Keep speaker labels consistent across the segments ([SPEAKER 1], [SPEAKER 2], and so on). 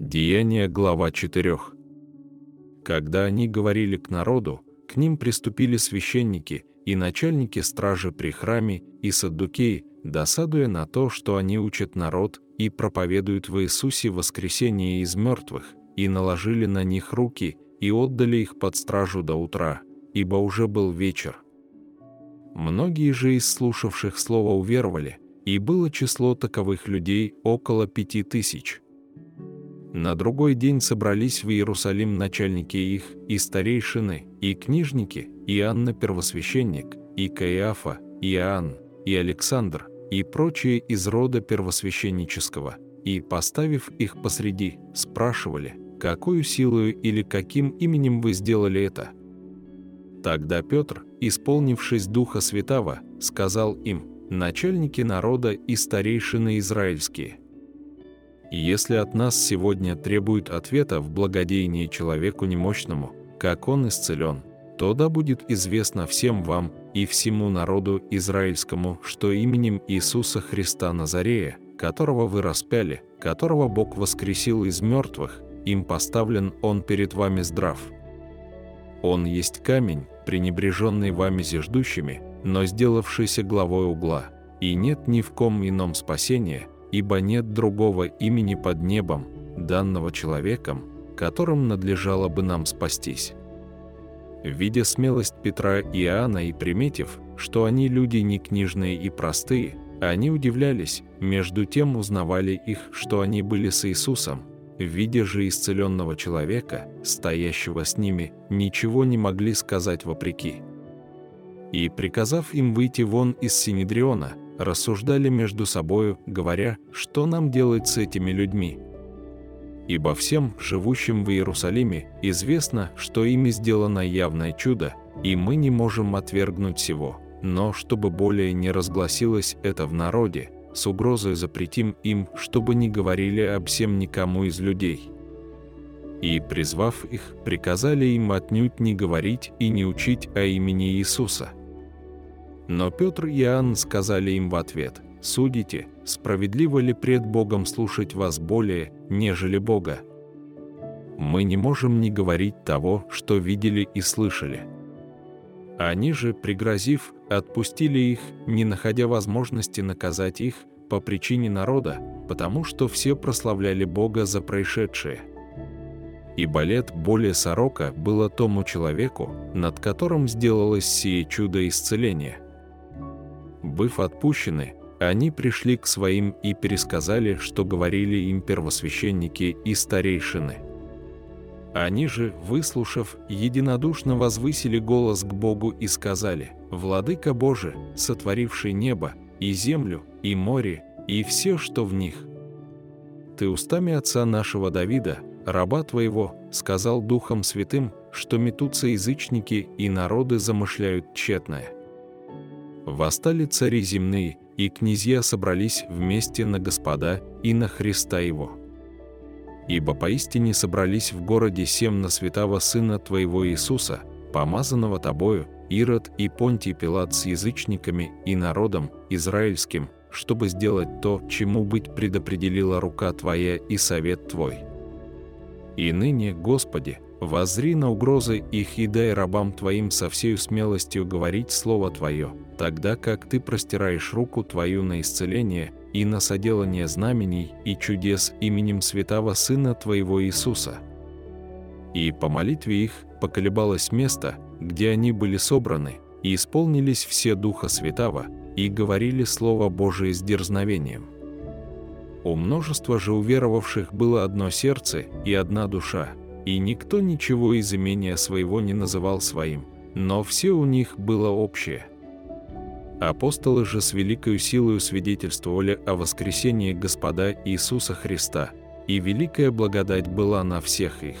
[SPEAKER 1] Деяние, глава 4. Когда они говорили к народу, к ним приступили священники и начальники стражи при храме и саддукеи, досадуя на то, что они учат народ и проповедуют в Иисусе воскресение из мертвых, и наложили на них руки и отдали их под стражу до утра, ибо уже был вечер. Многие же из слушавших слова уверовали, и было число таковых людей около пяти тысяч. На другой день собрались в Иерусалим начальники их, и старейшины, и книжники, и Анна первосвященник, и Каиафа, и Иоанн, и Александр, и прочие из рода первосвященнического, и, поставив их посреди, спрашивали, какую силою или каким именем вы сделали это? Тогда Петр, исполнившись Духа Святого, сказал им, начальники народа и старейшины израильские, если от нас сегодня требуют ответа в благодеянии человеку немощному, как он исцелен, то да будет известно всем вам и всему народу израильскому, что именем Иисуса Христа Назарея, которого вы распяли, которого Бог воскресил из мертвых, им поставлен Он перед вами здрав. Он есть камень, пренебреженный вами зиждущими, но сделавшийся главой угла, и нет ни в ком ином спасения, ибо нет другого имени под небом, данного человеком, которым надлежало бы нам спастись. Видя смелость Петра и Иоанна и приметив, что они люди не книжные и простые, они удивлялись, между тем узнавали их, что они были с Иисусом, видя же исцеленного человека, стоящего с ними, ничего не могли сказать вопреки. И, приказав им выйти вон из Синедриона, рассуждали между собою, говоря, что нам делать с этими людьми. Ибо всем, живущим в Иерусалиме, известно, что ими сделано явное чудо, и мы не можем отвергнуть всего. Но чтобы более не разгласилось это в народе, с угрозой запретим им, чтобы не говорили об всем никому из людей. И, призвав их, приказали им отнюдь не говорить и не учить о имени Иисуса – но Петр и Иоанн сказали им в ответ, «Судите, справедливо ли пред Богом слушать вас более, нежели Бога? Мы не можем не говорить того, что видели и слышали». Они же, пригрозив, отпустили их, не находя возможности наказать их по причине народа, потому что все прославляли Бога за происшедшее. Ибо лет более сорока было тому человеку, над которым сделалось сие чудо исцеления – Быв отпущены, они пришли к своим и пересказали, что говорили им первосвященники и старейшины. Они же, выслушав, единодушно возвысили голос к Богу и сказали, «Владыка Боже, сотворивший небо, и землю, и море, и все, что в них. Ты устами отца нашего Давида, раба твоего, сказал Духом Святым, что метутся язычники и народы замышляют тщетное восстали цари земные, и князья собрались вместе на Господа и на Христа Его. Ибо поистине собрались в городе сем на святого Сына Твоего Иисуса, помазанного Тобою, Ирод и Понтий Пилат с язычниками и народом израильским, чтобы сделать то, чему быть предопределила рука Твоя и совет Твой. И ныне, Господи, воззри на угрозы их и дай рабам Твоим со всей смелостью говорить Слово Твое, тогда как Ты простираешь руку Твою на исцеление и на соделание знамений и чудес именем святого Сына Твоего Иисуса. И по молитве их поколебалось место, где они были собраны, и исполнились все Духа Святого, и говорили Слово Божие с дерзновением. У множества же уверовавших было одно сердце и одна душа, и никто ничего из имения своего не называл своим, но все у них было общее. Апостолы же с великою силою свидетельствовали о воскресении Господа Иисуса Христа, и великая благодать была на всех их.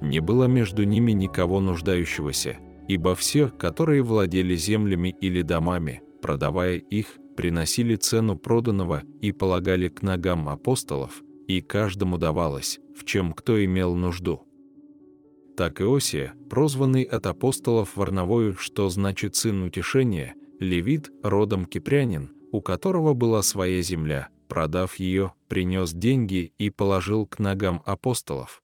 [SPEAKER 1] Не было между ними никого нуждающегося, ибо все, которые владели землями или домами, продавая их, приносили цену проданного и полагали к ногам апостолов, и каждому давалось, в чем кто имел нужду. Так Иосия, прозванный от апостолов Варновою, что значит «сын утешения», Левит, родом кипрянин, у которого была своя земля, продав ее, принес деньги и положил к ногам апостолов.